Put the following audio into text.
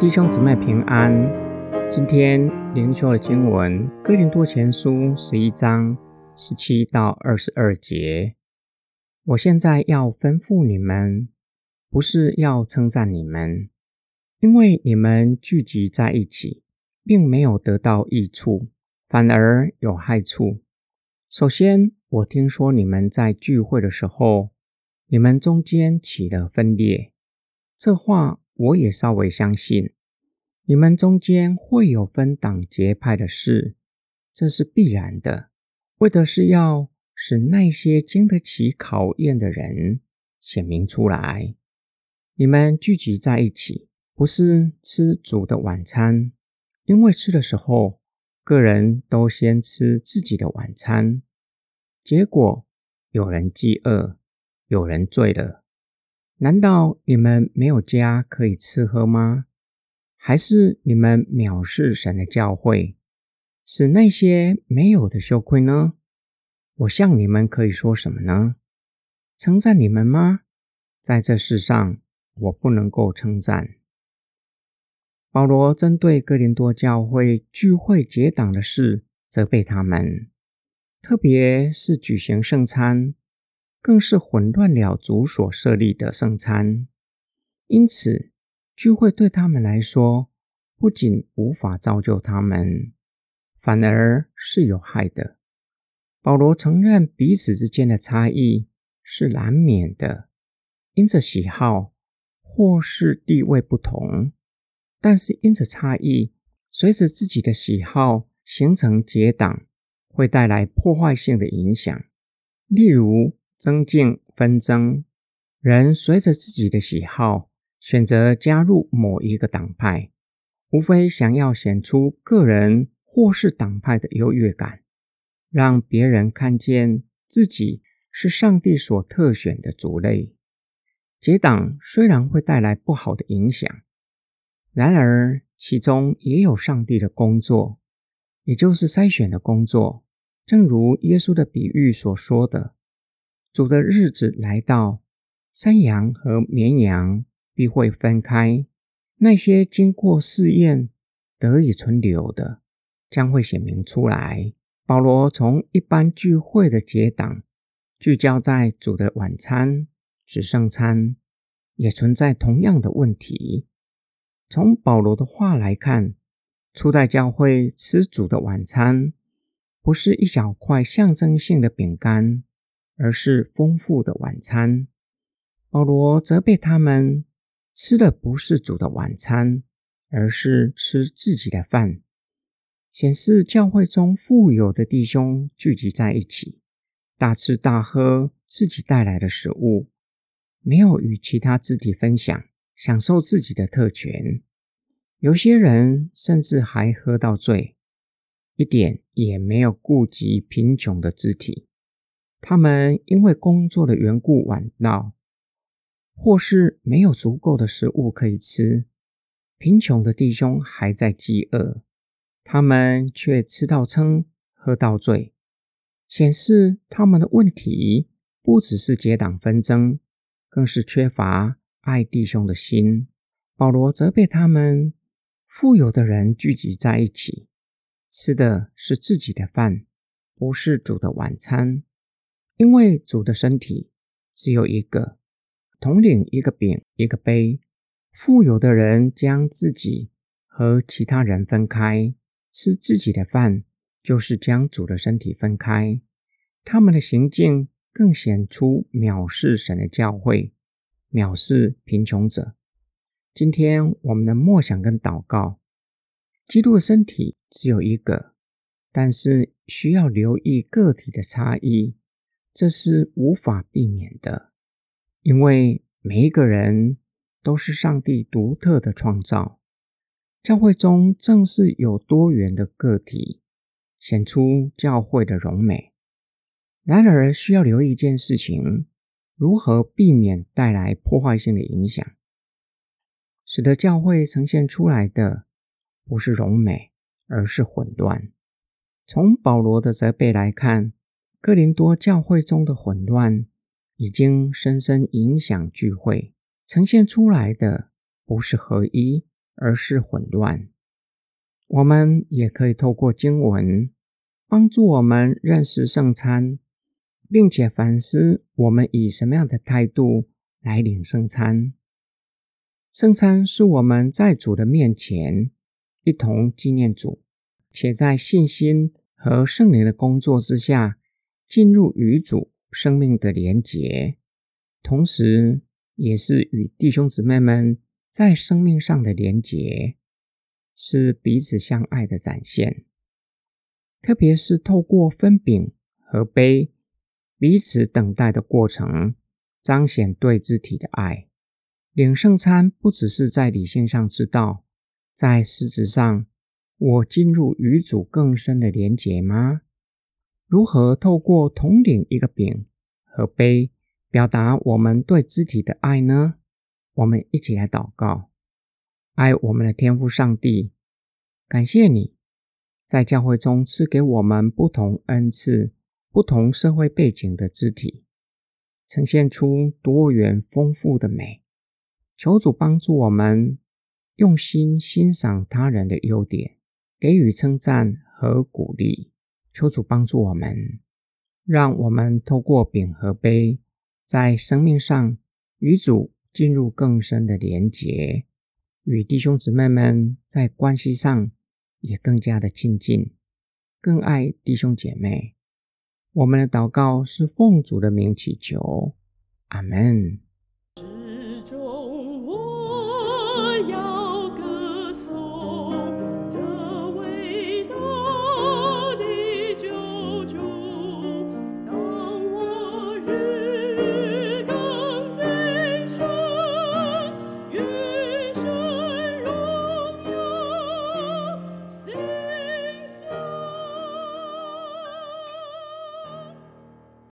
弟兄姊妹平安。今天灵修的经文《哥林多前书》十一章十七到二十二节。我现在要吩咐你们，不是要称赞你们，因为你们聚集在一起，并没有得到益处，反而有害处。首先，我听说你们在聚会的时候，你们中间起了分裂。这话我也稍微相信。你们中间会有分党结派的事，这是必然的，为的是要使那些经得起考验的人显明出来。你们聚集在一起，不是吃主的晚餐，因为吃的时候，个人都先吃自己的晚餐，结果有人饥饿，有人醉了。难道你们没有家可以吃喝吗？还是你们藐视神的教诲，使那些没有的羞愧呢？我向你们可以说什么呢？称赞你们吗？在这世上，我不能够称赞。保罗针对哥林多教会聚会结党的事，责备他们，特别是举行圣餐，更是混乱了主所设立的圣餐，因此。聚会对他们来说，不仅无法造就他们，反而是有害的。保罗承认彼此之间的差异是难免的，因着喜好或是地位不同，但是因着差异，随着自己的喜好形成结党，会带来破坏性的影响。例如增进纷争，人随着自己的喜好。选择加入某一个党派，无非想要显出个人或是党派的优越感，让别人看见自己是上帝所特选的族类。结党虽然会带来不好的影响，然而其中也有上帝的工作，也就是筛选的工作。正如耶稣的比喻所说的：“主的日子来到，山羊和绵羊。”必会分开，那些经过试验得以存留的，将会显明出来。保罗从一般聚会的结党，聚焦在主的晚餐、指圣餐，也存在同样的问题。从保罗的话来看，初代教会吃主的晚餐，不是一小块象征性的饼干，而是丰富的晚餐。保罗责备他们。吃的不是主的晚餐，而是吃自己的饭，显示教会中富有的弟兄聚集在一起，大吃大喝自己带来的食物，没有与其他肢体分享，享受自己的特权。有些人甚至还喝到醉，一点也没有顾及贫穷的肢体。他们因为工作的缘故晚到。或是没有足够的食物可以吃，贫穷的弟兄还在饥饿，他们却吃到撑，喝到醉，显示他们的问题不只是结党纷争，更是缺乏爱弟兄的心。保罗责备他们：富有的人聚集在一起，吃的是自己的饭，不是主的晚餐，因为主的身体只有一个。统领一个饼一个杯，富有的人将自己和其他人分开，吃自己的饭，就是将主的身体分开。他们的行径更显出藐视神的教会，藐视贫穷者。今天我们的默想跟祷告，基督的身体只有一个，但是需要留意个体的差异，这是无法避免的。因为每一个人都是上帝独特的创造，教会中正是有多元的个体，显出教会的荣美。然而，需要留意一件事情：如何避免带来破坏性的影响，使得教会呈现出来的不是荣美，而是混乱。从保罗的责备来看，哥林多教会中的混乱。已经深深影响聚会，呈现出来的不是合一，而是混乱。我们也可以透过经文，帮助我们认识圣餐，并且反思我们以什么样的态度来领圣餐。圣餐是我们在主的面前一同纪念主，且在信心和圣灵的工作之下，进入与主生命的连结，同时也是与弟兄姊妹们在生命上的连结。是彼此相爱的展现，特别是透过分饼和杯，彼此等待的过程，彰显对肢体的爱。领圣餐不只是在理性上知道，在实质上，我进入与主更深的连结吗？如何透过同领一个饼和杯，表达我们对肢体的爱呢？我们一起来祷告。爱我们的天父上帝，感谢你在教会中赐给我们不同恩赐、不同社会背景的肢体，呈现出多元丰富的美。求主帮助我们用心欣赏他人的优点，给予称赞和鼓励。求主帮助我们，让我们透过饼和杯，在生命上与主进入更深的连结。与弟兄姊妹们在关系上也更加的亲近，更爱弟兄姐妹。我们的祷告是奉主的名祈求，阿门。